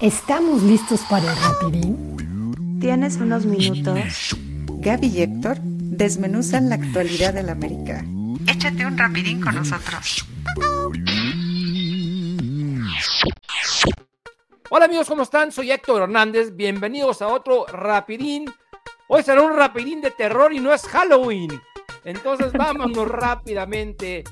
¿Estamos listos para el rapidín? ¿Tienes unos minutos? Gaby y Héctor desmenuzan la actualidad del América. Échate un rapidín con nosotros. Hola amigos, ¿cómo están? Soy Héctor Hernández. Bienvenidos a otro rapidín. Hoy será un rapidín de terror y no es Halloween. Entonces vámonos rápidamente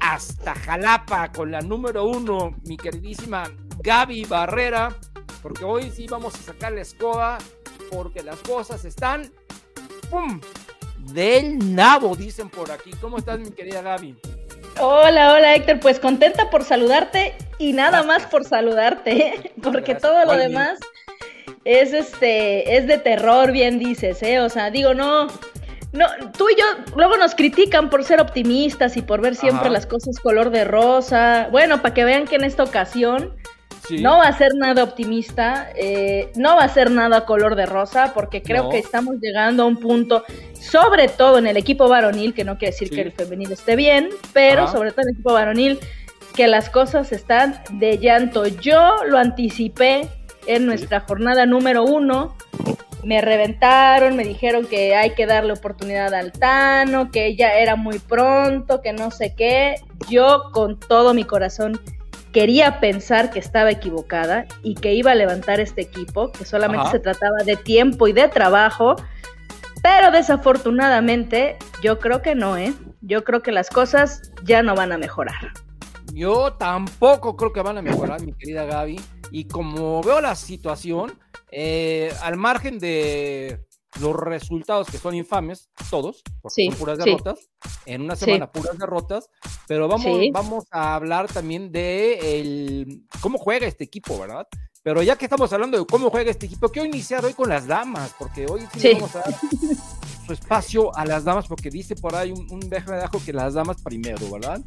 hasta Jalapa con la número uno, mi queridísima Gaby Barrera, porque hoy sí vamos a sacar la escoba, porque las cosas están, ¡pum!, del nabo, dicen por aquí. ¿Cómo estás, mi querida Gaby? Hola, hola Héctor, pues contenta por saludarte y nada más por saludarte, porque todo lo demás es este es de terror, bien dices, eh, o sea, digo, no no, tú y yo luego nos critican por ser optimistas y por ver siempre las cosas color de rosa. Bueno, para que vean que en esta ocasión no va a ser nada optimista, eh, no va a ser nada color de rosa, porque creo que estamos llegando a un punto, sobre todo en el equipo varonil, que no quiere decir que el femenil esté bien, pero sobre todo en el equipo varonil, que las cosas están de llanto. Yo lo anticipé en nuestra jornada número uno. Me reventaron, me dijeron que hay que darle oportunidad al Tano, que ya era muy pronto, que no sé qué. Yo con todo mi corazón quería pensar que estaba equivocada y que iba a levantar este equipo, que solamente se trataba de tiempo y de trabajo, pero desafortunadamente yo creo que no, ¿eh? Yo creo que las cosas ya no van a mejorar. Yo tampoco creo que van a mejorar, mi querida Gaby. Y como veo la situación, eh, al margen de los resultados que son infames, todos, porque son puras derrotas, en una semana puras derrotas, pero vamos, vamos a hablar también de el, cómo juega este equipo, ¿verdad? Pero ya que estamos hablando de cómo juega este equipo, quiero iniciar hoy con las damas, porque hoy sí, vamos a dar su espacio a las damas, porque dice por ahí un, un de ajo que las damas primero, ¿verdad?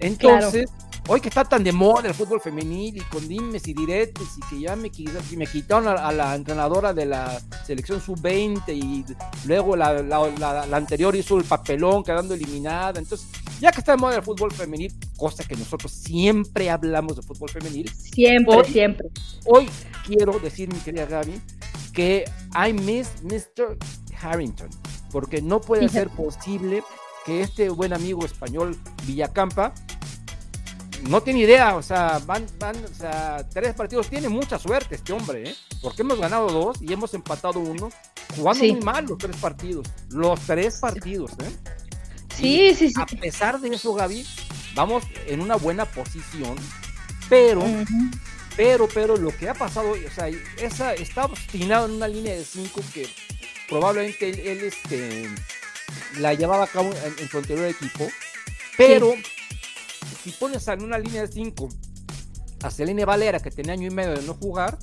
Entonces, hoy que está tan de moda el fútbol femenil y con dimes y diretes y que ya me, me quitaron a, la entrenadora de la selección sub-20 y luego la, anterior hizo el papelón quedando eliminada. Entonces, ya que está de moda el fútbol femenil, cosa que nosotros siempre hablamos de fútbol femenil. Siempre, siempre. Hoy quiero decir, mi querida Gaby, que I miss Mr. Harrington, porque no puede ser posible que este buen amigo español Villacampa no tiene idea, o sea, van, van, o sea, tres partidos, tiene mucha suerte este hombre, ¿eh? Porque hemos ganado dos y hemos empatado uno, jugando muy mal los tres partidos, los tres partidos, ¿eh? Sí, sí, sí. A pesar de eso, Gaby, vamos en una buena posición, pero, pero, pero lo que ha pasado, o sea, esa, está obstinado en una línea de cinco que probablemente él, este, la llevaba a cabo en, su anterior equipo, pero si pones en una línea de 5 a Selene Valera, que tenía año y medio de no jugar,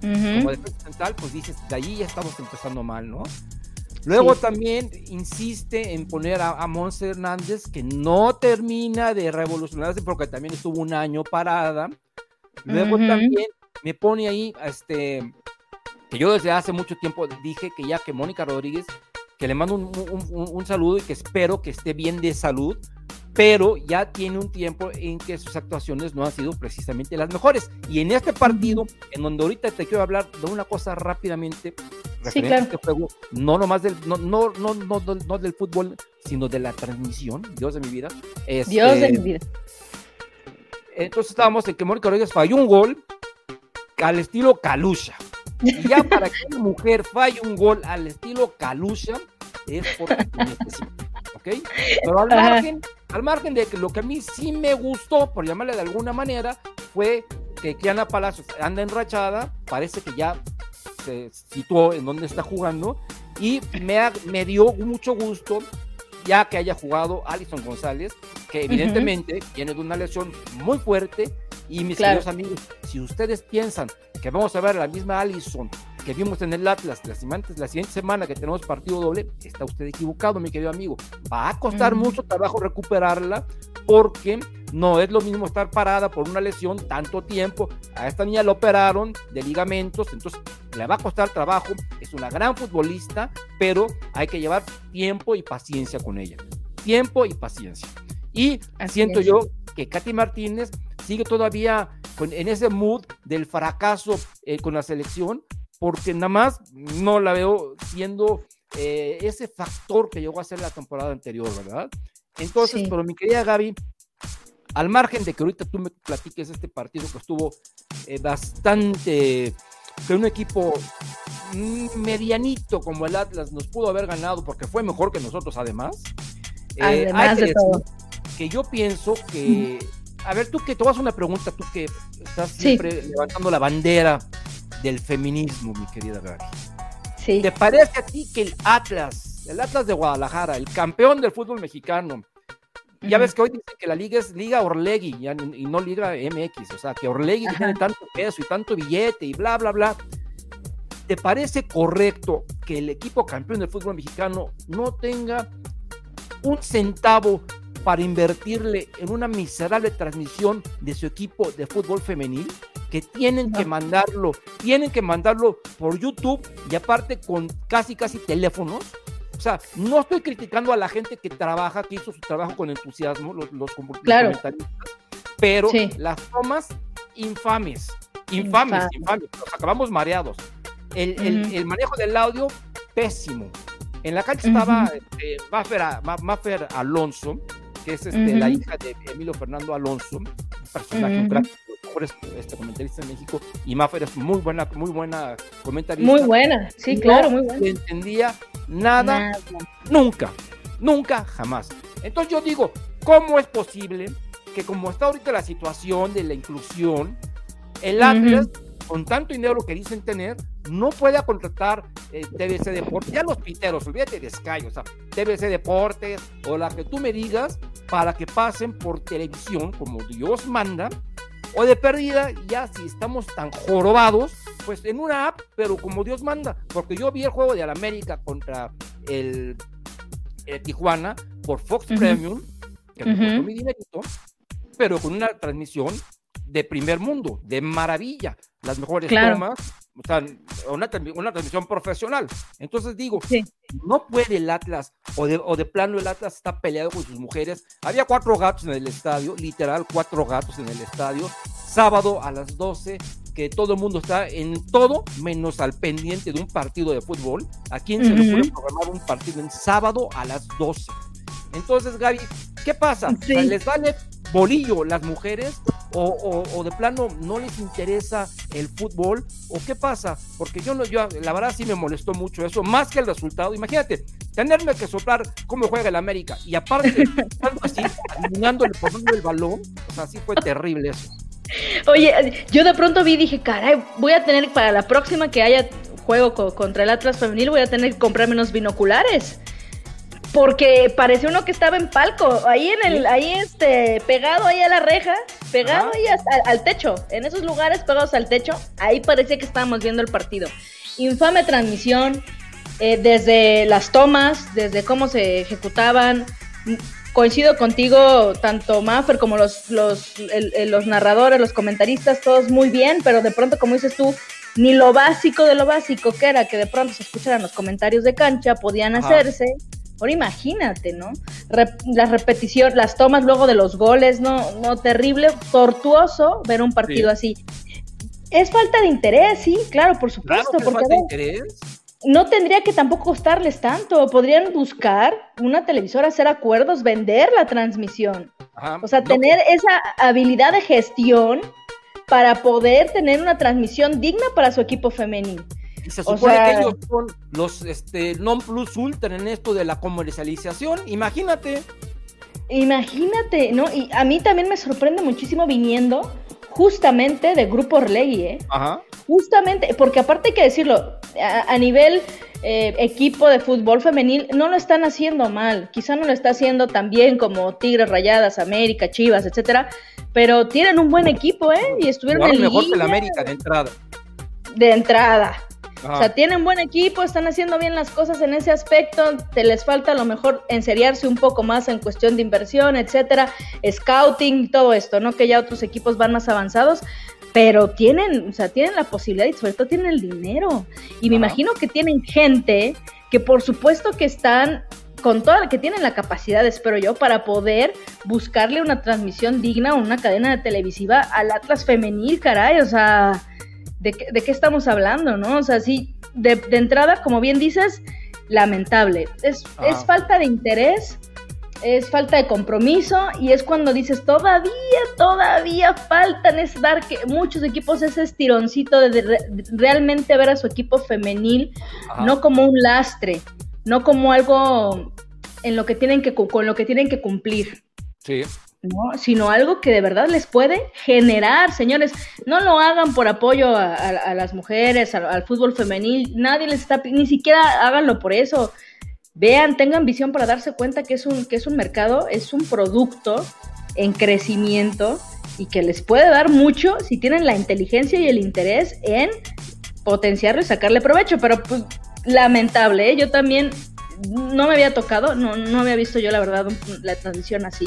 como defensa central, pues dices, de ahí ya estamos empezando mal, ¿no? Luego también insiste en poner a, a Monse Hernández, que no termina de revolucionarse porque también estuvo un año parada. Luego también me pone ahí, este, que yo desde hace mucho tiempo dije que ya que Mónica Rodríguez, que le mando un saludo y que espero que esté bien de salud, pero ya tiene un tiempo en que sus actuaciones no han sido precisamente las mejores. Y en este partido, en donde ahorita te quiero hablar de una cosa rápidamente, sí, claro. este juego, no nomás del, no, no, no, no, no, del fútbol, sino de la transmisión, Dios de mi vida. Este, Dios de mi vida. Entonces estábamos en que Mónica Rodríguez falló un gol al estilo Calusha. Y ya para que una mujer falle un gol al estilo Calusha, es porque ¿ok? Pero al margen, al margen de que lo que a mí sí me gustó, por llamarle de alguna manera, fue que Kiana Palacios anda enrachada, parece que ya se situó en donde está jugando, y me, me dio mucho gusto ya que haya jugado Alison González, que evidentemente tiene de una lesión muy fuerte, y mis queridos amigos, si ustedes piensan que vamos a ver la misma Alison que vimos en el Atlas la siguiente semana que tenemos partido doble, está usted equivocado, mi querido amigo. Va a costar mucho trabajo recuperarla porque no es lo mismo estar parada por una lesión tanto tiempo. A esta niña la operaron de ligamentos, entonces le va a costar trabajo. Es una gran futbolista, pero hay que llevar tiempo y paciencia con ella. Tiempo y paciencia. Y siento yo que Katy Martínez sigue todavía en ese mood del fracaso eh, con la selección, porque nada más no la veo siendo eh, ese factor que llegó a ser la temporada anterior, ¿verdad? Entonces, pero mi querida Gaby, al margen de que ahorita tú me platiques este partido que estuvo eh, bastante, que un equipo medianito como el Atlas nos pudo haber ganado porque fue mejor que nosotros además. además de todo. Que yo pienso que, a ver, tú que te vas una pregunta, tú que estás siempre levantando la bandera del feminismo, mi querida Gaby. Sí. ¿Te parece a ti que el Atlas, el Atlas de Guadalajara, el campeón del fútbol mexicano, ya ves que hoy dicen que la liga es Liga Orlegui y no Liga MX, o sea, que Orlegui tiene tanto peso y tanto billete y bla, bla, bla. ¿Te parece correcto que el equipo campeón del fútbol mexicano no tenga un centavo para invertirle en una miserable transmisión de su equipo de fútbol femenil? Que tienen que mandarlo, tienen que mandarlo por YouTube y aparte con casi, casi teléfonos. O sea, no estoy criticando a la gente que trabaja, que hizo su trabajo con entusiasmo, los, los, comentaristas, pero las tomas infames, infames, infames, nos acabamos mareados. El, manejo del audio, pésimo. En la cancha estaba este, Maffer, Alonso, que es este, la hija de Emilio Fernando Alonso, un personaje, un crack, mejores este, comentarista en México, y Maffer es muy buena, muy buena comentarista. Muy buena, sí, claro, muy buena. No entendía nada, nunca, nunca, jamás. Entonces yo digo, ¿cómo es posible que como está ahorita la situación de la inclusión, el Atlas, con tanto dinero que dicen tener, no pueda contratar eh, TBC Deportes, ya los piteros, olvídate de Sky, o sea, TBC Deportes o la que tú me digas para que pasen por televisión como Dios manda, o de pérdida, ya si estamos tan jorobados, pues en una app, pero como Dios manda, porque yo vi el juego de América contra el, Tijuana por Fox Premium, que me costó mi dinerito, pero con una transmisión de primer mundo, de maravilla, las mejores tomas, o sea, una, transmisión profesional. Entonces digo, no puede el Atlas, o de, o de plano el Atlas está peleado con sus mujeres. Había cuatro gatos en el estadio, literal, cuatro gatos en el estadio, sábado a las 12, que todo el mundo está en todo menos al pendiente de un partido de fútbol. ¿A quién se le puede programar un partido en sábado a las 12? Entonces, Gaby, ¿qué pasa? ¿Les vale bolillo las mujeres o, de plano no les interesa el fútbol o qué pasa porque yo no yo la verdad sí me molestó mucho eso más que el resultado. Imagínate tenerme que soplar cómo juega el América y aparte así eliminando por el balón o sea sí fue terrible eso. Oye, yo de pronto vi y dije, caray, voy a tener para la próxima que haya juego contra el Atlas femenil, voy a tener que comprarme unos binoculares porque parecía uno que estaba en palco, ahí en el, ahí este, pegado ahí a la reja, pegado ahí al, techo, en esos lugares pegados al techo, ahí parecía que estábamos viendo el partido. Infame transmisión, eh, desde las tomas, desde cómo se ejecutaban. Coincido contigo, tanto Maffer como los, los, los narradores, los comentaristas, todos muy bien, pero de pronto, como dices tú, ni lo básico de lo básico que era que de pronto se escucharan los comentarios de cancha podían hacerse. Ahora imagínate, ¿no? la repetición, las tomas luego de los goles, no, no, terrible, tortuoso ver un partido así. Es falta de interés, sí, claro, por supuesto. porque, falta de interés. No tendría que tampoco costarles tanto. Podrían buscar una televisora, hacer acuerdos, vender la transmisión. o sea, tener esa habilidad de gestión para poder tener una transmisión digna para su equipo femenino. Y se supone que ellos son los este, non plus ultra en esto de la comercialización. Imagínate. Imagínate, ¿no? Y a mí también me sorprende muchísimo viniendo justamente de Grupo Orlegui, ¿eh? Ajá. Justamente, porque aparte hay que decirlo, a, nivel eh, equipo de fútbol femenil no lo están haciendo mal, quizá no lo está haciendo tan bien como Tigres Rayadas, América, Chivas, etcétera, pero tienen un buen equipo, ¿eh? Y estuvieron en mejor que la América de entrada. De entrada, o sea, tienen buen equipo, están haciendo bien las cosas en ese aspecto, te les falta a lo mejor enseriarse un poco más en cuestión de inversión, etcétera, scouting, todo esto, ¿no? Que ya otros equipos van más avanzados, pero tienen, o sea, tienen la posibilidad y sobre todo tienen el dinero. Y me imagino que tienen gente que por supuesto que están con toda que tienen la capacidad, espero yo, para poder buscarle una transmisión digna o una cadena televisiva al Atlas femenil, caray, o sea, ¿de, qué estamos hablando, no? O sea, sí, de, entrada, como bien dices, lamentable. Es, es falta de interés, es falta de compromiso y es cuando dices todavía, todavía faltan es dar que muchos equipos ese estironcito de, realmente ver a su equipo femenil no como un lastre, no como algo en lo que tienen que con lo que tienen que cumplir. Sí. ¿No? sino algo que de verdad les puede generar, señores. No lo hagan por apoyo a, las mujeres, al fútbol femenil, nadie les está, ni siquiera háganlo por eso vean, tengan visión para darse cuenta que es un, que es un mercado, es un producto en crecimiento y que les puede dar mucho si tienen la inteligencia y el interés en potenciarlo y sacarle provecho. Pero pues, lamentable, ¿eh? yo también no me había tocado, no, no había visto yo la verdad la transmisión así.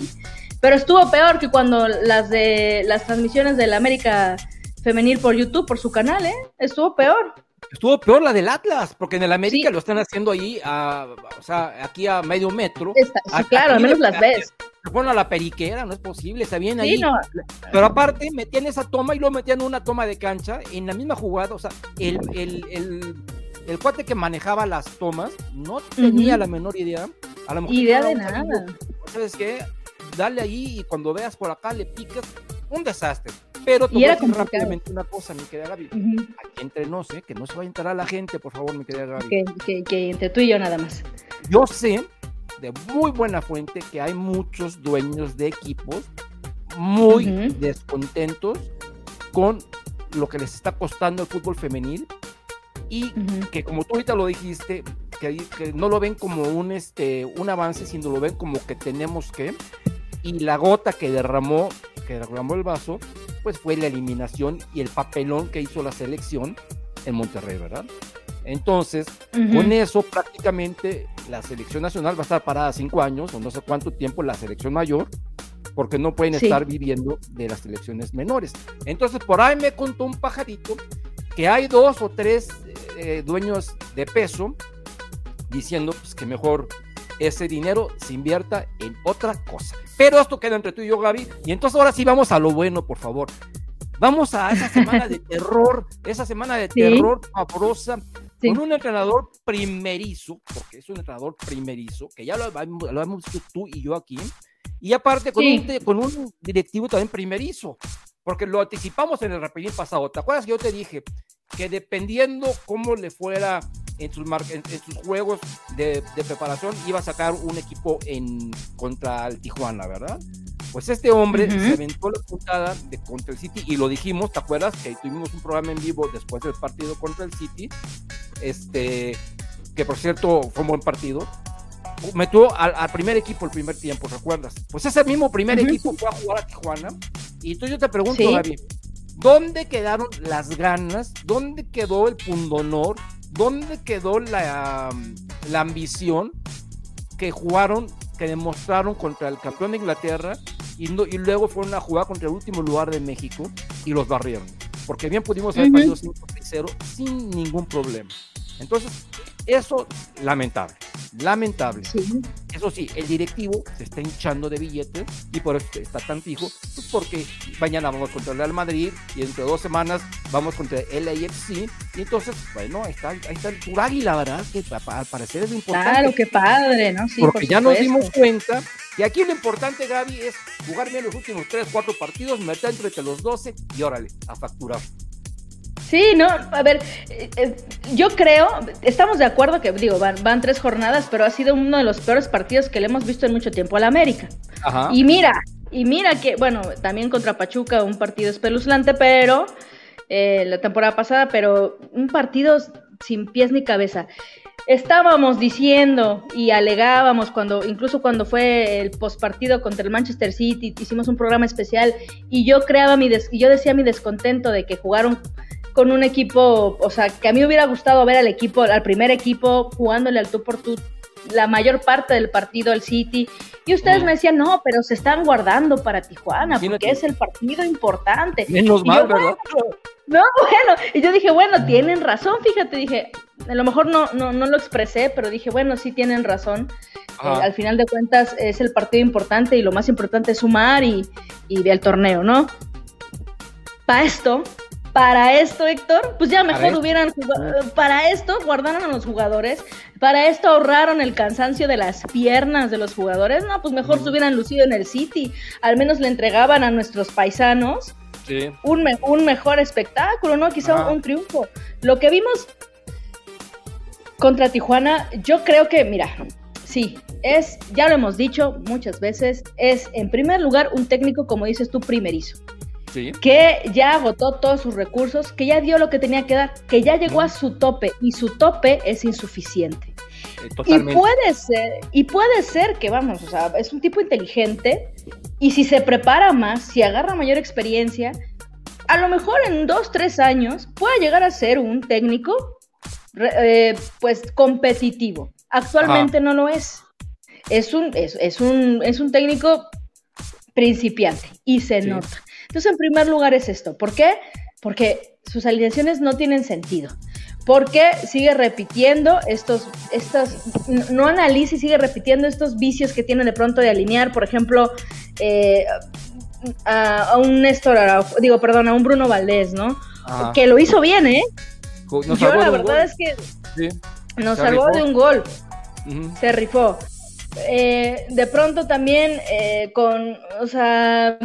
Pero estuvo peor que cuando las de las transmisiones de la América femenil por YouTube, por su canal, ¿eh? Estuvo peor. Estuvo peor la del Atlas, porque en el América lo están haciendo ahí, a, o sea, aquí a medio metro. sí, claro, al menos las ves. Se ponen a la periquera, no es posible, está bien ahí. Pero aparte, metían esa toma y luego metían una toma de cancha en la misma jugada, o sea, el, el, el, el cuate que manejaba las tomas no tenía la menor idea. A lo mejor idea de nada. ¿Sabes qué? Dale ahí y cuando veas por acá le picas, un desastre. Pero te voy a decir rápidamente una cosa, mi querida Gaby. Aquí entre nos, ¿eh? que no se vaya a enterar la gente, por favor, mi querida Gaby. Que, entre tú y yo nada más. Yo sé de muy buena fuente que hay muchos dueños de equipos muy descontentos con lo que les está costando el fútbol femenil y que como tú ahorita lo dijiste, que, que, no lo ven como un, este, un avance, sino lo ven como que tenemos que, y la gota que derramó, que derramó el vaso, pues fue la eliminación y el papelón que hizo la selección en Monterrey, ¿verdad? Entonces, con eso prácticamente la selección nacional va a estar parada cinco años o no sé cuánto tiempo la selección mayor, porque no pueden estar viviendo de las selecciones menores. Entonces, por ahí me contó un pajarito que hay dos o tres eh, dueños de peso diciendo pues, que mejor ese dinero se invierta en otra cosa. Pero esto queda entre tú y yo, Gaby. Y entonces ahora sí vamos a lo bueno, por favor. Vamos a esa semana de terror, esa semana de terror pavorosa, con un entrenador primerizo, porque es un entrenador primerizo, que ya lo, hemos visto tú y yo aquí, y aparte con, un, con un directivo también primerizo, porque lo anticipamos en el rapidín pasado. ¿Te acuerdas que yo te dije que dependiendo cómo le fuera en sus, en, sus juegos de, preparación iba a sacar un equipo en contra el Tijuana, ¿verdad? Pues este hombre se aventó la puntada de contra el City y lo dijimos, ¿te acuerdas? Que tuvimos un programa en vivo después del partido contra el City, este, que por cierto fue un buen partido. Metió al, primer equipo el primer tiempo, ¿recuerdas? Pues ese mismo primer equipo fue a jugar a Tijuana. Y entonces yo te pregunto, ¿Sí? ¿Dónde quedaron las ganas? ¿Dónde quedó el pundonor? ¿dónde quedó la, la ambición que jugaron, que demostraron contra el campeón de Inglaterra y, y luego fueron a jugar contra el último lugar de México y los barrieron? Porque bien pudimos haber perdido 5-0 sin ningún problema. Entonces, eso, lamentable, lamentable. Eso sí, el directivo se está hinchando de billetes y por eso está tan fijo, pues porque mañana vamos contra el Real Madrid y dentro de dos semanas vamos contra el AFC y entonces, bueno, ahí está, ahí está el águila, ¿verdad? Que al parecer es importante. Claro, qué padre, ¿no? Sí, porque ya nos dimos cuenta y aquí lo importante, Gaby, es jugar bien los últimos 3, 4 partidos, meter entre los 12 y órale, a facturar. Sí, no, a ver, eh, eh, yo creo, estamos de acuerdo que, digo, van, van, tres jornadas, pero ha sido uno de los peores partidos que le hemos visto en mucho tiempo a la América. Ajá. Y mira, y mira que, bueno, también contra Pachuca un partido espeluznante, pero eh, la temporada pasada, pero un partido sin pies ni cabeza. Estábamos diciendo y alegábamos cuando, incluso cuando fue el postpartido contra el Manchester City, hicimos un programa especial y yo creaba mi y yo decía mi descontento de que jugaron con un equipo, o sea, que a mí me hubiera gustado ver al equipo, al primer equipo jugándole al tú por tú la mayor parte del partido al City. Y ustedes me decían, no, pero se están guardando para Tijuana, porque es el partido importante. Menos mal, ¿verdad? no, bueno, y yo dije, bueno, tienen razón, fíjate, dije, a lo mejor no, no, no lo expresé, pero dije, bueno, sí tienen razón. al final de cuentas es el partido importante y lo más importante es sumar y, y el torneo, ¿no? Para esto, para esto, Héctor, pues ya mejor hubieran jugado, para esto guardaron a los jugadores, para esto ahorraron el cansancio de las piernas de los jugadores, no, pues mejor se hubieran lucido en el City, al menos le entregaban a nuestros paisanos un, un, mejor espectáculo, ¿no? Quizá un triunfo. Lo que vimos contra Tijuana, yo creo que, mira, sí, es, ya lo hemos dicho muchas veces, es en primer lugar un técnico, como dices tú, primerizo que ya agotó todos sus recursos, que ya dio lo que tenía que dar, que ya llegó a su tope y su tope es insuficiente. Eh, y puede ser, y puede ser que vamos, o sea, es un tipo inteligente y si se prepara más, si agarra mayor experiencia, a lo mejor en dos, tres años puede llegar a ser un técnico eh, pues competitivo. Actualmente no lo es. Es un, es, un, es un técnico principiante y se nota. Entonces, en primer lugar es esto. ¿Por qué? Porque sus alineaciones no tienen sentido. Porque sigue repitiendo estos, estos, no analiza y sigue repitiendo estos vicios que tiene de pronto de alinear, por ejemplo, eh, a, un Néstor, digo, perdón, a un Bruno Valdés, ¿no? Que lo hizo bien, ¿eh? Yo la verdad es que nos salvó de un gol. Se rifó. Eh, de pronto también eh, con, o sea,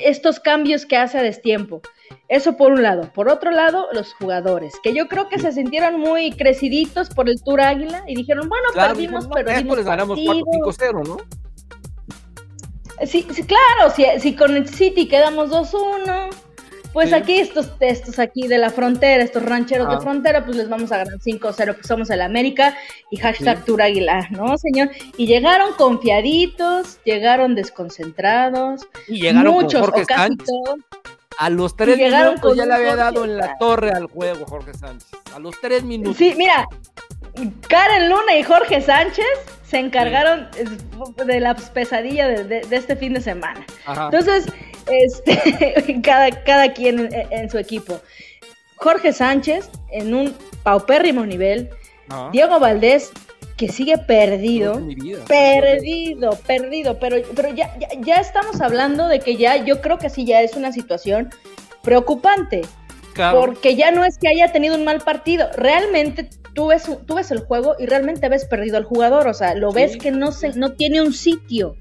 estos cambios que hace a destiempo. Eso por un lado. Por otro lado, los jugadores, que yo creo que se sintieron muy creciditos por el Tour Águila y dijeron, bueno, perdimos, pero les ganamos 4-5-0, ¿no? Sí, sí, claro, si, si con el City quedamos 2-1, pues aquí estos, estos aquí de la frontera, estos rancheros de frontera, pues les vamos a ganar 5-0, pues somos el América y hashtag Aguilar, ¿no, señor? Y llegaron confiaditos, llegaron desconcentrados, y llegaron muchos con Jorge Sánchez. A los tres minutos ya le había dado en la torre al juego Jorge Sánchez. A los tres minutos. Sí, mira, Karen Luna y Jorge Sánchez se encargaron de la pesadilla de, este fin de semana. Entonces, este, cada, cada quien en, su equipo. Jorge Sánchez en un paupérrimo nivel. Diego Valdés que sigue perdido, perdido, perdido, pero, pero ya, ya, estamos hablando de que ya, yo creo que sí, ya es una situación preocupante, porque ya no es que haya tenido un mal partido, realmente tú ves, tú ves el juego y realmente ves perdido al jugador, o sea, lo ves que no, se, no tiene un sitio.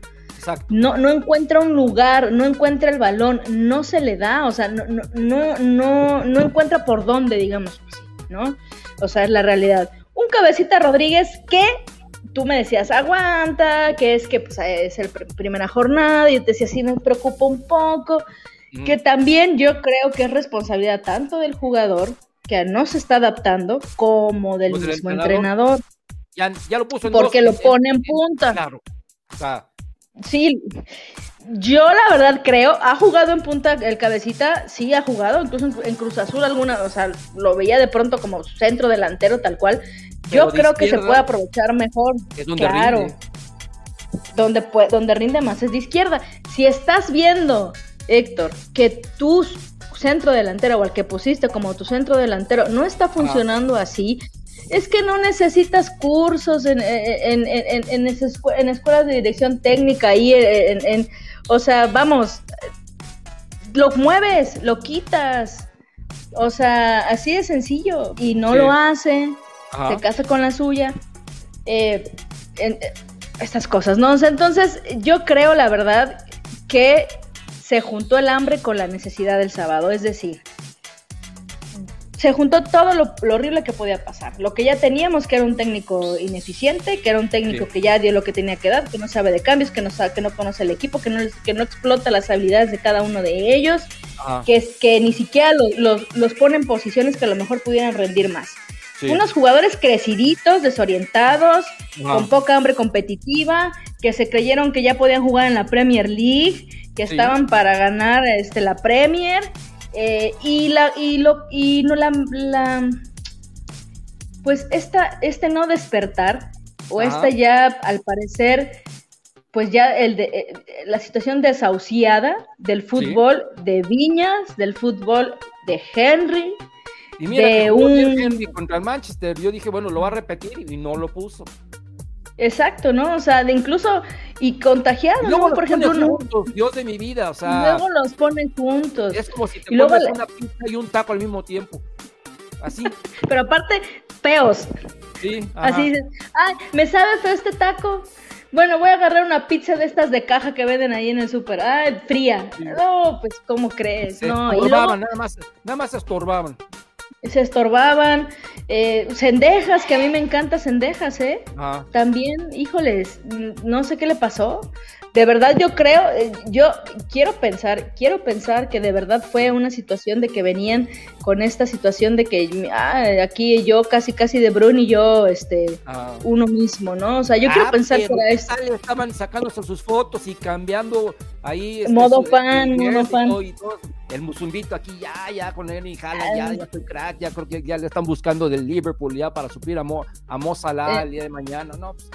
No, no encuentra un lugar, no encuentra el balón, no se le da, o sea, no, no, no, no, encuentra por dónde, digamos así, ¿no? O sea, es la realidad. Un cabecita Rodríguez que tú me decías, aguanta, que es que pues, es el primera jornada, y yo te decía, sí me preocupa un poco, que también yo creo que es responsabilidad tanto del jugador que no se está adaptando como del pues mismo entrenador. Ya, lo puso en Porque lo pone en punta. Claro. Sí, yo la verdad creo, ha jugado en punta el cabecita, sí ha jugado, incluso en, Cruz Azul alguna, o sea, lo veía de pronto como centro delantero tal cual. yo creo que se puede aprovechar mejor. Es donde claro. Rinde. Donde, donde rinde más es de izquierda. Si estás viendo, Héctor, que tú centro delantero o al que pusiste como tu centro delantero no está funcionando así, es que no necesitas cursos en, en, en, en, escuelas de dirección técnica ahí, en, o sea, vamos, lo mueves, lo quitas, o sea, así de sencillo, y no lo hace, se casa con la suya, eh, estas cosas, ¿no? entonces yo creo, la verdad, que se juntó el hambre con la necesidad del sábado, es decir, se juntó todo lo, horrible que podía pasar. Lo que ya teníamos, que era un técnico ineficiente, que era un técnico que ya dio lo que tenía que dar, que no sabe de cambios, que no, sabe, que no conoce el equipo, que no, que no explota las habilidades de cada uno de ellos, que, es, que ni siquiera los pone en posiciones que a lo mejor pudieran rendir más. Unos jugadores creciditos, desorientados, con poca hambre competitiva, que se creyeron que ya podían jugar en la Premier League que estaban para ganar este la Premier eh, y la y lo y no la, la pues esta este no despertar o esta ya al parecer pues ya el de, eh, la situación desahuciada del fútbol de Viñas, del fútbol de Henry, y mira, de un... Henry contra el Manchester, yo dije, bueno, lo va a repetir y no lo puso. Exacto, ¿no? O sea, de incluso y contagiados, Luego ¿no? Por ejemplo, pones no- juntos, Dios de mi vida, o y sea, luego los ponen juntos. es como si te y luego le- una pizza y un taco al mismo tiempo. Así, Pero aparte, feos. sí. ajá. Así dices, ay, me sabe feo este taco. Bueno, voy a agarrar una pizza de estas de caja que venden ahí en el súper. Ay, fría. Sí. No, pues, ¿cómo crees? Se no, y estorbaban, luego nada más, nada más estorbaban. Se estorbaban. Eh, cendejas, que a mí me encanta cendejas, ¿eh? También, híjoles, mm, no sé qué le pasó. De verdad yo creo, eh, yo quiero pensar, quiero pensar que de verdad fue una situación de que venían con esta situación de que ah, aquí yo casi casi de Brun y yo, este, Ah. uno mismo, ¿no? O sea, yo quiero Ah, pensar que era ¿qué esto. Estaban sacándose sus fotos y cambiando ahí. este, Modo su- fan, modo fan. y todo. El musumbito aquí ya, ya con él y Ah. ya, ya soy crack, ya creo que ya le están buscando del Liverpool ya para suplir a Mo, a Mo Salah Eh. el día de mañana. No, pues,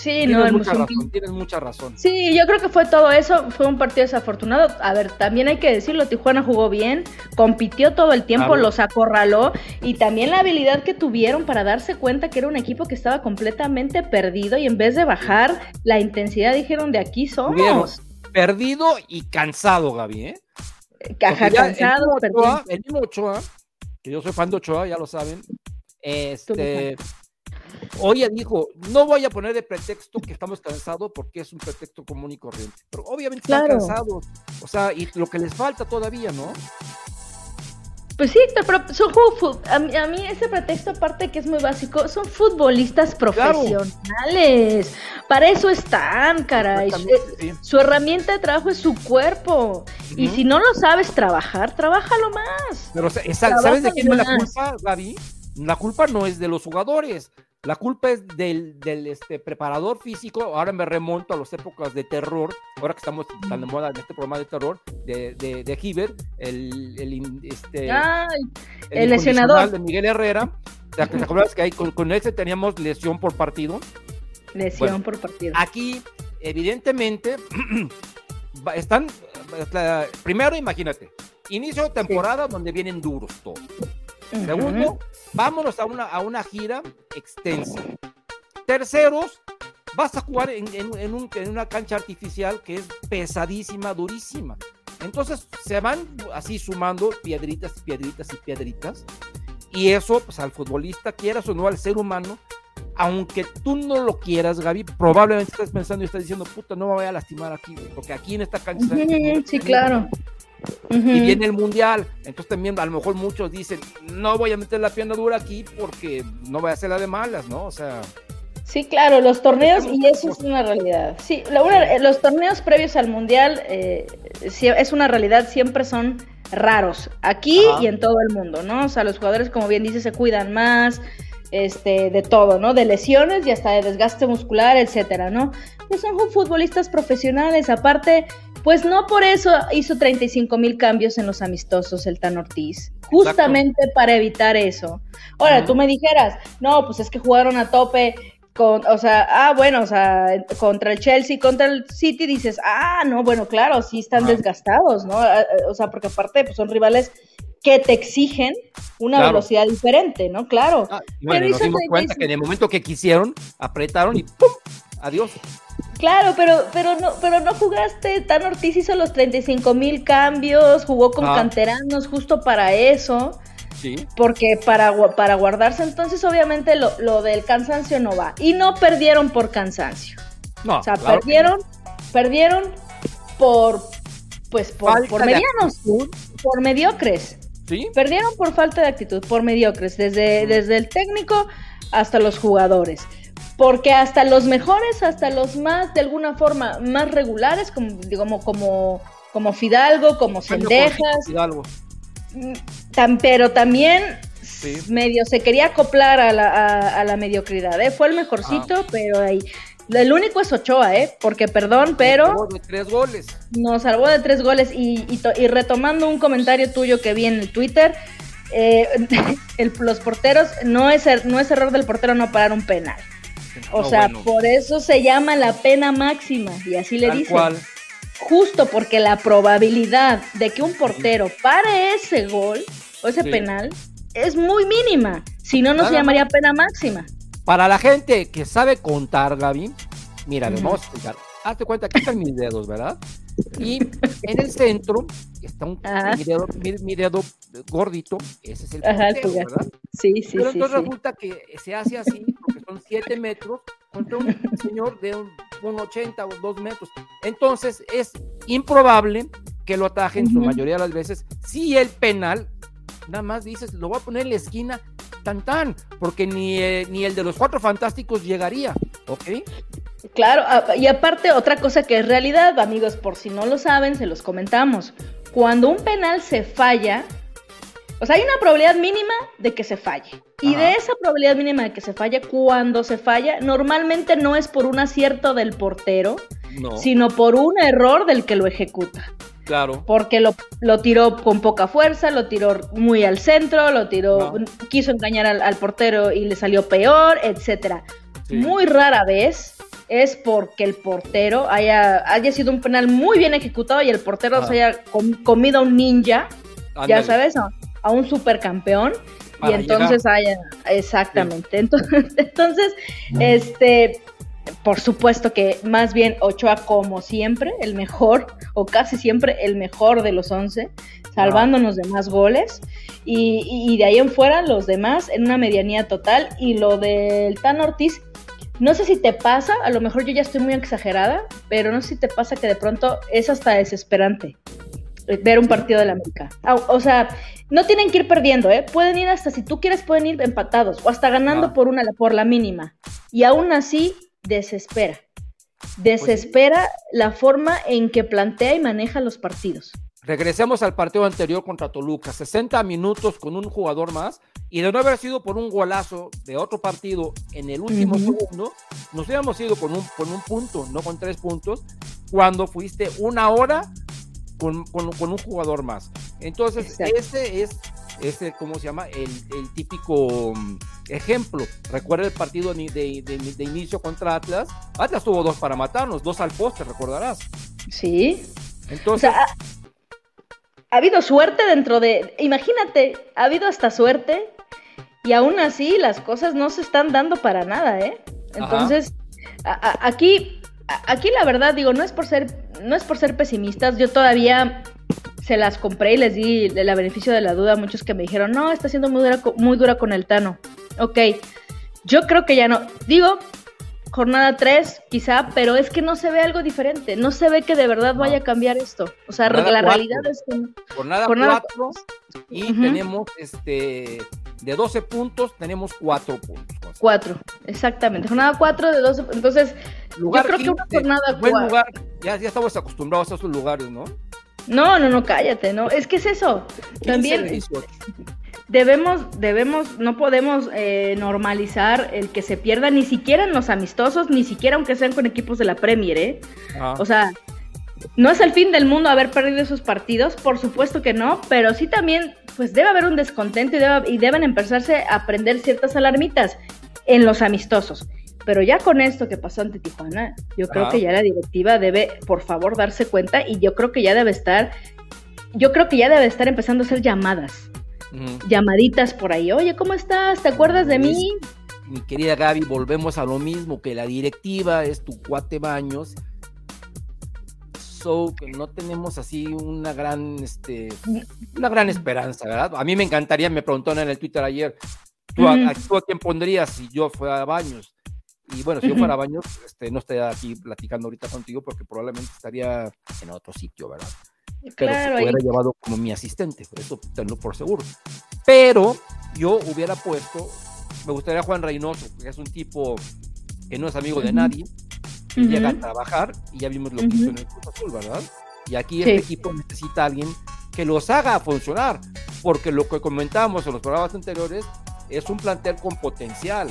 Sí, tienes no, mucha razón, tienes mucha razón. Sí, yo creo que fue todo eso, fue un partido desafortunado. A ver, también hay que decirlo, Tijuana jugó bien, compitió todo el tiempo, Claro. los acorraló y también la habilidad que tuvieron para darse cuenta que era un equipo que estaba completamente perdido y en vez de bajar la intensidad dijeron de aquí Tuvieron somos. perdido y cansado, Gaby, ¿eh? Caja cansados, el, mismo. Ochoa, el mismo Ochoa, que yo soy fan de Ochoa, ya lo saben, este, hoy dijo, no voy a poner de pretexto que estamos cansados porque es un pretexto común y corriente, pero obviamente están cansados, o sea, y lo que les falta todavía, ¿no? Pues sí, pero son a, mí, a mí ese pretexto aparte que es muy básico, son futbolistas profesionales. Para eso están, caray. Sí. Su herramienta de trabajo es su cuerpo. Y si no lo sabes trabajar, trabájalo más. Pero, o sea, esa- ¿sabes de quién es la culpa, Gaby? La culpa no es de los jugadores, la culpa es del, del este, preparador físico. Ahora me remonto a las épocas de terror, ahora que estamos tan de moda en este programa de terror, de, de, de Hiver, el, el, este, Ay, el el lesionador. de Miguel Herrera. Te acuerdas que ahí con, con ese teníamos lesión por partido. lesión Bueno, por partido. Aquí, evidentemente, están. Primero, imagínate, inicio de temporada donde vienen duros todos. Segundo, vámonos a una, a una gira extensa. Terceros, vas a jugar en, en- en un- en una cancha artificial que es pesadísima, durísima. Entonces se van así sumando piedritas y piedritas y piedritas. Y eso, pues al futbolista, quieras o no, al ser humano, aunque tú no lo quieras, Gaby, probablemente estás pensando y estás diciendo, puta, no me voy a lastimar aquí, porque aquí en esta cancha... Sí, claro. Y viene el mundial. Entonces también a lo mejor muchos dicen, no voy a meter la pierna dura aquí porque no voy a hacer la de malas, ¿no? O sea, Sí, claro, los torneos, y eso es una realidad. Sí, la- una- los torneos previos al Mundial eh, sí, es una realidad, siempre son raros, aquí Ajá. y en todo el mundo, ¿no? O sea, los jugadores, como bien dice, se cuidan más, este, de todo, ¿no? De lesiones y hasta de desgaste muscular, etcétera, ¿no? Pues son futbolistas profesionales, aparte, pues no por eso hizo 35 mil cambios en los amistosos el Tan Ortiz, justamente para evitar eso. Ahora, tú me dijeras, no, pues es que jugaron a tope con, o sea, ah, bueno, o sea, contra el Chelsea, contra el City, dices, ah, no, bueno, claro, sí están desgastados, ¿no? Ah, ah, O sea, porque aparte pues, son rivales que te exigen una Claro. velocidad diferente, ¿no? Claro. ah, bueno, Pero nos dimos cuenta 35. que en el momento que quisieron, apretaron y ¡pum! Adiós. Claro, pero, pero no, pero no jugaste. Tan Ortiz hizo los 35 mil cambios, jugó con Ah. canteranos justo para eso, Sí. porque para, para guardarse, entonces obviamente lo, lo del cansancio no va. Y no perdieron por cansancio. No, O sea, claro perdieron, perdieron por, pues, por, por medianos, por mediocres. Sí. Perdieron por falta de actitud, por mediocres, desde, desde el técnico hasta los jugadores. Porque hasta los mejores, hasta los más, de alguna forma, más regulares, como, digamos, como, como Fidalgo, como mejorcito Hidalgo. mm, tan, pero también Sí. medio se quería acoplar a la, a, a la mediocridad, ¿eh? Fue el mejorcito, pero ahí. El único es Ochoa, ¿eh? Porque, perdón, pero Tuvo de tres goles. nos salvó de tres goles y, y retomando un comentario tuyo que vi en el Twitter, eh, el- los porteros, no es, er- no es error del portero no parar un penal. O No, sea, bueno, por eso se llama la pena máxima y así le tal dicen. cual. Justo porque la probabilidad de que un portero pare ese gol o ese Sí. penal es muy mínima. Si no, no se llamaría pena máxima. Para la gente que sabe contar, Gaby, mira, les vamos a explicar. Hazte cuenta que están mis dedos, ¿verdad? Y en el centro está un mi dedo, gordito, ese es el puntero, ¿verdad? Sí, sí, Pero sí. entonces resulta que se hace así, son 7 metros, contra un señor de un, 80 o 2 metros. Entonces es improbable que lo atajen su mayoría de las veces si el penal nada más dices, lo voy a poner en la esquina, tan tan, porque ni, eh, ni el de los cuatro fantásticos llegaría, ¿ok? Claro, y aparte otra cosa que es realidad, amigos, por si no lo saben, se los comentamos. Cuando un penal se falla, o sea, hay una probabilidad mínima de que se falle. Y de esa probabilidad mínima de que se falle, cuando se falla, normalmente no es por un acierto del portero, sino por un error del que lo ejecuta. Claro. Porque lo, lo, tiró con poca fuerza, lo tiró muy al centro, lo tiró, quiso engañar al, portero y le salió peor, etcétera. Muy rara vez es porque el portero haya, haya sido un penal muy bien ejecutado y el portero se haya comido a un ninja, ya sabes, a, un supercampeón. y entonces haya, exactamente. Entonces, entonces, este, por supuesto que más bien Ochoa como siempre, el mejor, o casi siempre el mejor de los 11, salvándonos de más goles. Y, y, de ahí en fuera los demás en una medianía total. Y lo del Tan Ortiz, no sé si te pasa, a lo mejor yo ya estoy muy exagerada, pero no sé si te pasa que de pronto es hasta desesperante ver un partido de la América. O, sea, no tienen que ir perdiendo, ¿eh? Pueden ir hasta, si tú quieres, pueden ir empatados o hasta ganando por una, por la mínima. Y aún así, desespera. Desespera la forma en que plantea y maneja los partidos. Regresemos al partido anterior contra Toluca, 60 minutos con un jugador más y de no haber sido por un golazo de otro partido en el último segundo, nos hubiéramos ido con un, con un punto, no con tres puntos, cuando fuiste una hora con, un jugador más. Entonces, ese es, ese, ¿cómo se llama? El, típico mm, ejemplo. Recuerda el partido de, de, inicio contra Atlas. Atlas tuvo dos para matarnos, dos al poste, recordarás. Sí. Entonces ha habido suerte dentro de, imagínate, ha habido hasta suerte y aún así las cosas no se están dando para nada, ¿eh? Entonces, aquí, aquí la verdad digo, no es por ser, no es por ser pesimistas, yo todavía se las compré y les di el beneficio de la duda a muchos que me dijeron, no, está siendo muy dura, muy dura con el Tano. Ok, yo creo que ya no, digo, jornada 3, quizá, pero es que no se ve algo diferente, no se ve que de verdad vaya a cambiar esto. O sea, la realidad es que... Jornada 4 y tenemos este de 12 puntos, tenemos 4 puntos. 4, exactamente. Jornada 4 de 12, entonces lugar yo creo que una jornada buen lugar, ya, ya estamos acostumbrados a esos lugares, ¿no? No, no, no, cállate, ¿no? Es que es eso. También debemos, debemos, no podemos eh, normalizar el que se pierda ni siquiera en los amistosos, ni siquiera aunque sean con equipos de la Premier, ¿eh? O sea, no es el fin del mundo haber perdido esos partidos, por supuesto que no, pero sí también, pues debe haber un descontento y, y deben empezarse a prender ciertas alarmitas en los amistosos. Pero ya con esto que pasó ante Tijuana, yo creo que ya la directiva debe, por favor, darse cuenta y yo creo que ya debe estar, yo creo que ya debe estar empezando a hacer llamadas llamaditas por ahí. Oye, ¿cómo estás? ¿Te acuerdas de mí? Mi querida Gaby, volvemos a lo mismo, que la directiva es tu cuate baños. So, que no tenemos así una gran, este, una gran esperanza, ¿verdad? A mí me encantaría, me preguntaron en el Twitter ayer, ¿tú, a, quién pondrías si yo fuera a Baños? Y bueno, si yo fuera a Baños, este, no estaría aquí platicando ahorita contigo porque probablemente estaría en otro sitio, ¿verdad? pero se hubiera llevado como mi asistente, eso tenlo por seguro. Pero yo hubiera puesto, me gustaría Juan Reynoso, que es un tipo que no es amigo de nadie, que llega a trabajar y ya vimos lo que hizo en el Cruz Azul, ¿verdad? Y aquí este equipo necesita a alguien que los haga funcionar, porque lo que comentábamos en los programas anteriores es un plantel con potencial.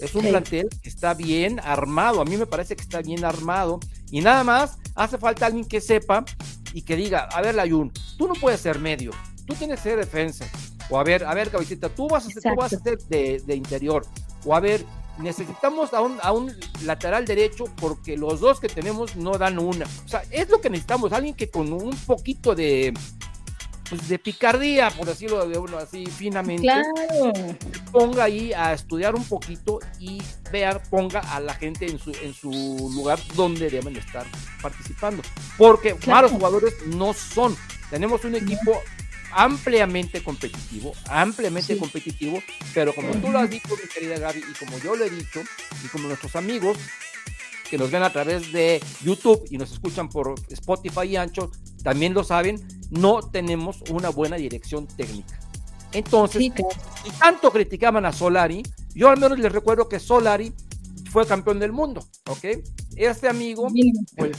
Es un plantel que está bien armado. A mí me parece que está bien armado. Y nada más hace falta alguien que sepa y que diga, a ver, Layun, tú no puedes ser medio, tú tienes que ser defensa. O a ver, a ver, cabecita, tú vas a ser, tú vas a ser de, interior. O a ver, necesitamos a un, a un lateral derecho porque los dos que tenemos no dan una. O sea, es lo que necesitamos, alguien que con un poquito de, pues, de picardía, por decirlo de uno así finamente, ponga ahí a estudiar un poquito y vea, ponga a la gente en su, en su lugar donde deben estar participando. Porque malos jugadores no son. Tenemos un equipo ampliamente competitivo, ampliamente competitivo, pero como tú lo has dicho, mi querida Gaby, y como yo lo he dicho, y como nuestros amigos que nos ven a través de YouTube y nos escuchan por Spotify y Ancho, también lo saben, no tenemos una buena dirección técnica. Entonces, si tanto criticaban a Solari, yo al menos les recuerdo que Solari fue campeón del mundo, ¿ok? Este amigo, pues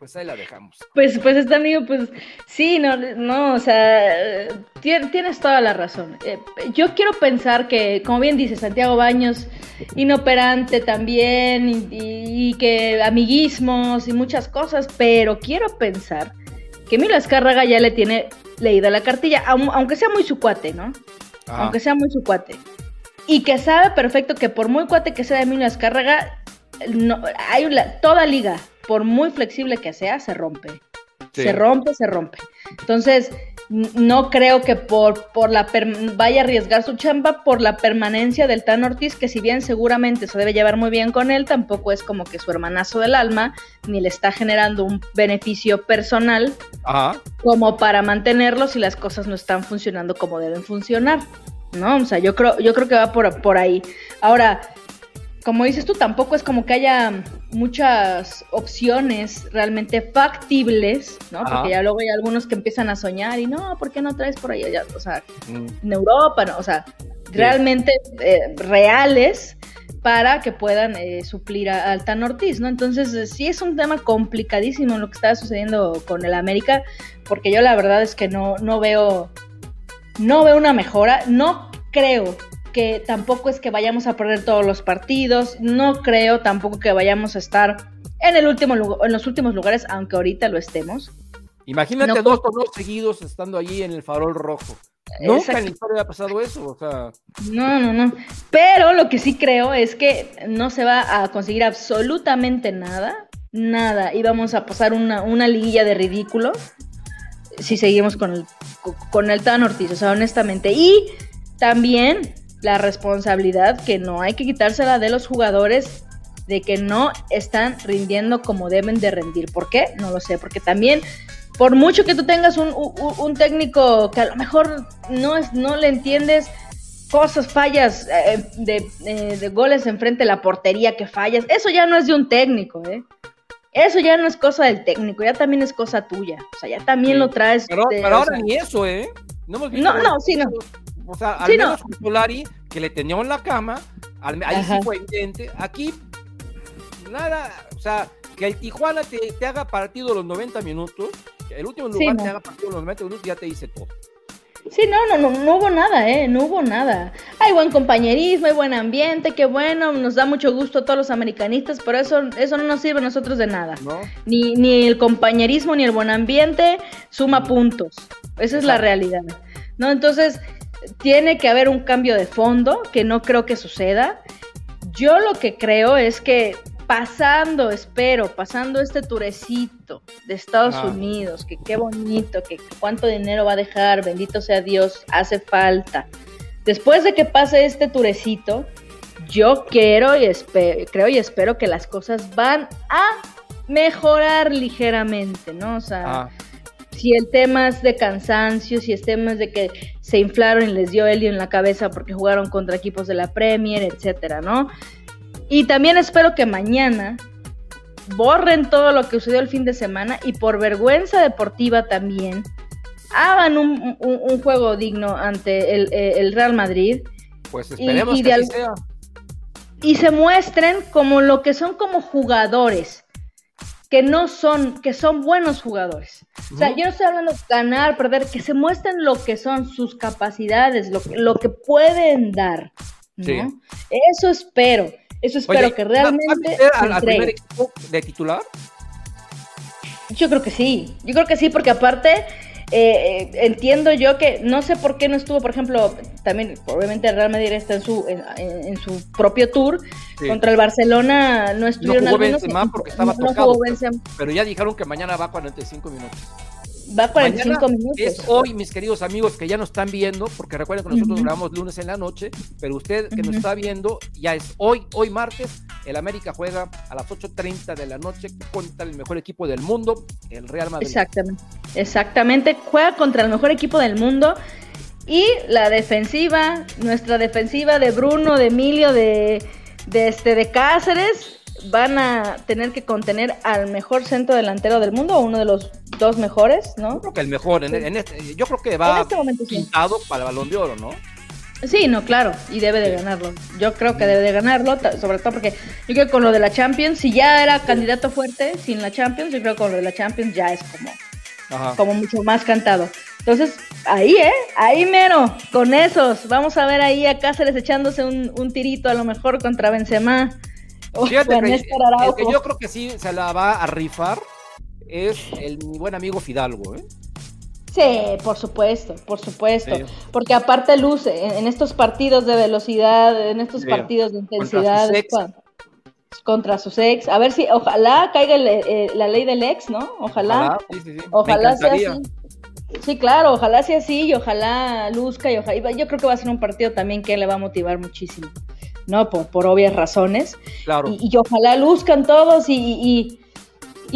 pues ahí la dejamos. Pues, pues este amigo, pues sí, no, no, o sea, tienes toda la razón. Eh, yo quiero pensar que, como bien dice Santiago Baños, inoperante también, y, que amiguismos y muchas cosas, pero quiero pensar que Emilio Azcárraga ya le tiene leída la cartilla, aunque sea muy su cuate, ¿no? Aunque sea muy su cuate. Y que sabe perfecto que por muy cuate que sea Emilio Azcárraga, no, hay una, toda liga por muy flexible que sea, se rompe. Se rompe, se rompe. Entonces, no creo que por, por la vaya a arriesgar su chamba por la permanencia del Tan Ortiz, que si bien seguramente se debe llevar muy bien con él, tampoco es como que su hermanazo del alma, ni le está generando un beneficio personal como para mantenerlo si las cosas no están funcionando como deben funcionar. ¿No? O sea, yo creo, yo creo que va por, por ahí. Ahora, como dices tú, tampoco es como que haya muchas opciones realmente factibles, ¿no? Porque ya luego hay algunos que empiezan a soñar y no, ¿por qué no traes por ahí allá? O sea, mm. en Europa, ¿no? O sea, realmente eh, reales para que puedan eh, suplir a, Altan Ortiz, ¿no? Entonces, eh, sí es un tema complicadísimo lo que está sucediendo con el América, porque yo la verdad es que no, no veo, no veo una mejora, no creo que tampoco es que vayamos a perder todos los partidos, no creo tampoco que vayamos a estar en el último en los últimos lugares, aunque ahorita lo estemos. Imagínate dos torneos seguidos estando allí en el farol rojo. Nunca en la historia ha pasado eso, o sea. No, no, no. Pero lo que sí creo es que no se va a conseguir absolutamente nada, nada. Y vamos a pasar una, una liguilla de ridículo si seguimos con el, con el Tan Ortiz, o sea, honestamente. Y también la responsabilidad que no hay que quitársela de los jugadores de que no están rindiendo como deben de rendir. ¿Por qué? No lo sé, porque también por mucho que tú tengas un, técnico que a lo mejor no, es, no le entiendes cosas, fallas eh, de, eh, de, goles enfrente de la portería que fallas, eso ya no es de un técnico, ¿eh? Eso ya no es cosa del técnico, ya también es cosa tuya. O sea, ya también lo traes. Pero, ahora ni eso, ¿eh? No, no, no, sí, no. O sea, al menos con Solari, que le tenía en la cama, ahí sí fue evidente. Aquí, nada, o sea, que el Tijuana te, haga partido los 90 minutos, el último lugar te haga partido los 90 minutos, ya te dice todo. Sí, no, no, no, no hubo nada, ¿eh? No hubo nada. Hay buen compañerismo, hay buen ambiente, qué bueno, nos da mucho gusto a todos los americanistas, pero eso, eso no nos sirve a nosotros de nada. Ni, ni el compañerismo ni el buen ambiente suma puntos. Esa es la realidad. ¿No? Entonces, tiene que haber un cambio de fondo, que no creo que suceda. Yo lo que creo es que pasando, espero, pasando este turecito de Estados ah. Unidos, que qué bonito, que cuánto dinero va a dejar, bendito sea Dios, hace falta. Después de que pase este turecito, yo quiero y creo y espero que las cosas van a mejorar ligeramente, ¿no? O sea, ah si el tema es de cansancio, si el tema es de que se inflaron y les dio helio en la cabeza porque jugaron contra equipos de la Premier, etcétera, ¿no? Y también espero que mañana borren todo lo que sucedió el fin de semana y por vergüenza deportiva también hagan un, juego digno ante el, Real Madrid. Pues esperemos y, que sea. Y se muestren como lo que son como jugadores que no son, que son buenos jugadores. O sea, yo no estoy hablando de ganar, perder, que se muestren lo que son sus capacidades, lo, lo que pueden dar. ¿no? Eso espero, eso espero que realmente. ¿Va al primer equipo de titular? Yo creo que sí, yo creo que sí, porque aparte eh, entiendo yo que no sé por qué no estuvo, por ejemplo, también obviamente el Real Madrid está en su en, su propio tour contra el Barcelona, no estuvieron no jugó Benzema porque estaba tocado, pero ya dijeron que mañana va a 45 minutos. Va a 45 minutos. Es hoy, mis queridos amigos que ya nos están viendo, porque recuerden que nosotros grabamos lunes en la noche, pero usted que nos está viendo, ya es hoy, hoy martes, el América juega a las 8.30 de la noche contra el mejor equipo del mundo, el Real Madrid. Exactamente, exactamente, juega contra el mejor equipo del mundo. Y la defensiva, nuestra defensiva de Bruno, de Emilio, de, de, este, de Cáceres, van a tener que contener al mejor centro delantero del mundo, uno de los dos mejores, ¿no? Yo creo que el mejor, en, este, yo creo que va este pintado para el balón de oro, ¿no? Sí, no, claro, y debe de ganarlo. Yo creo que debe de ganarlo, sobre todo porque yo creo que con lo de la Champions, si ya era candidato fuerte sin la Champions, yo creo que con lo de la Champions ya es como, como mucho más cantado. Entonces, ahí, ¿eh? Ahí mero, con esos. Vamos a ver ahí a Cáceres echándose un, un tirito a lo mejor contra Benzema. Fíjate que, yo creo que sí se la va a rifar es el, mi buen amigo Fidalgo, ¿eh? Sí, por supuesto, por supuesto. Porque aparte luce en, estos partidos de velocidad, en estos partidos de intensidad. Contra sus, ex. A ver si, ojalá caiga la ley del ex, ¿no? Ojalá. Ojalá, sea así. Sí, claro, ojalá sea así y ojalá luzca y ojalá. Yo creo que va a ser un partido también que le va a motivar muchísimo. ¿no? Por, por obvias razones. Claro. Y, ojalá luzcan todos y, y,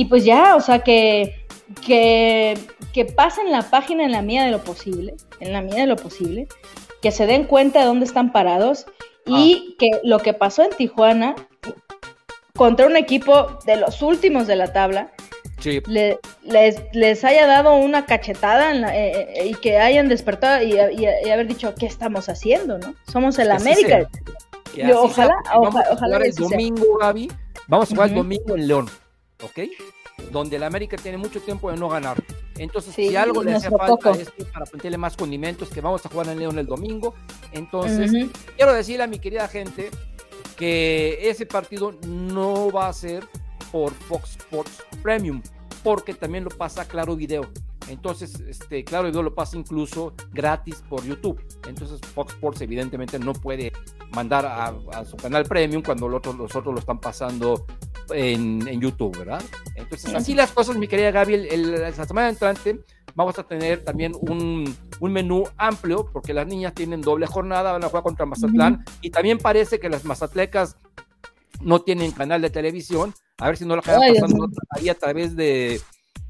pues ya, o sea, que, que, que pasen la página en la mía de lo posible, en la mía de lo posible, que se den cuenta de dónde están parados y ah. que lo que pasó en Tijuana contra un equipo de los últimos de la tabla, les, les, haya dado una cachetada eh, eh, y que hayan despertado y, haber dicho, ¿qué estamos haciendo? ¿no? Somos el América ojalá, vamos a jugar el domingo, Gaby. Vamos a jugar el domingo en León, ¿ok? Donde el América tiene mucho tiempo de no ganar. Entonces, si algo le hace falta es para ponerle más condimentos, que vamos a jugar en León el domingo. Entonces, quiero decirle a mi querida gente que ese partido no va a ser por Fox Sports Premium, porque también lo pasa Claro Video. Entonces, este, claro, Video lo pasa incluso gratis por YouTube. Entonces, Fox Sports evidentemente no puede mandar a, su canal premium cuando los otros, los otros lo están pasando en, en, YouTube, ¿verdad? Entonces, así las cosas, mi querida Gaby, el, la semana entrante vamos a tener también un, un, menú amplio, porque las niñas tienen doble jornada, van a jugar contra Mazatlán, y también parece que las mazatlecas no tienen canal de televisión, a ver si no lo acaban pasando ahí a través de,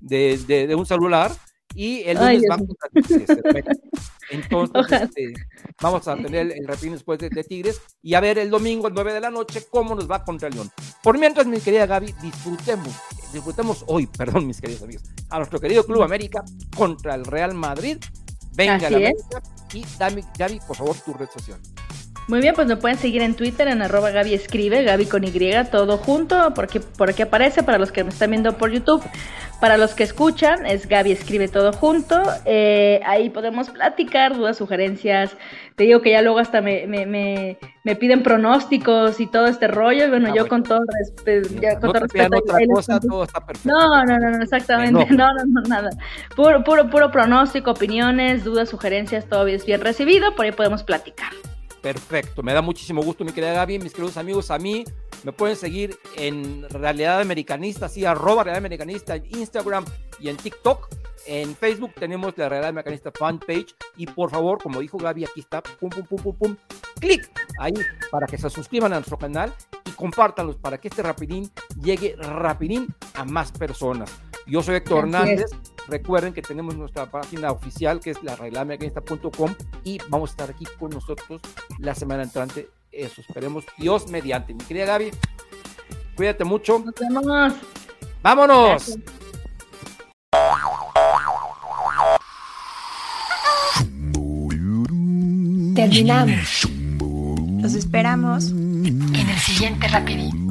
de, de, un celular, y el lunes vamos a Entonces, este, vamos a tener el rapidín después de, Tigres y a ver el domingo, a 9 de la noche, cómo nos va contra el León. Por mientras, mi querida Gaby, disfrutemos, disfrutemos hoy, perdón, mis queridos amigos, a nuestro querido Club América contra el Real Madrid. Venga, la América. Y dame, Gaby, por favor, tu red social. Muy bien, pues me pueden seguir en Twitter en arroba Gaby Escribe, Gaby con Y, todo junto, porque por aquí aparece para los que me están viendo por YouTube. Para los que escuchan, es Gaby Escribe todo junto. Eh, ahí podemos platicar, dudas, sugerencias. Te digo que ya luego hasta me, me, me, piden pronósticos y todo este rollo. Bueno, ah, yo con todo, respeto. no todo respeto. todo está perfecto. No, no, no, exactamente. No. no, no, nada. Puro, puro, puro pronóstico, opiniones, dudas, sugerencias, todo es bien recibido. Por ahí podemos platicar. Perfecto, me da muchísimo gusto, mi querida Gaby, mis queridos amigos. A mí me pueden seguir en Realidad Americanista, sí, arroba Realidad Americanista en Instagram y en TikTok. En Facebook tenemos la Realidad Americanista fanpage. Y por favor, como dijo Gaby, aquí está, pum, pum, pum, pum, pum, clic ahí para que se suscriban a nuestro canal y compártanlos para que este rapidín llegue rapidín a más personas. Yo soy Héctor Hernández. Recuerden que tenemos nuestra página oficial que es la y vamos a estar aquí con nosotros la semana entrante. Eso, esperemos Dios mediante. Mi querida Gaby, cuídate mucho. Nos vemos. ¡Vámonos! Terminamos. Los esperamos en el siguiente rapidito.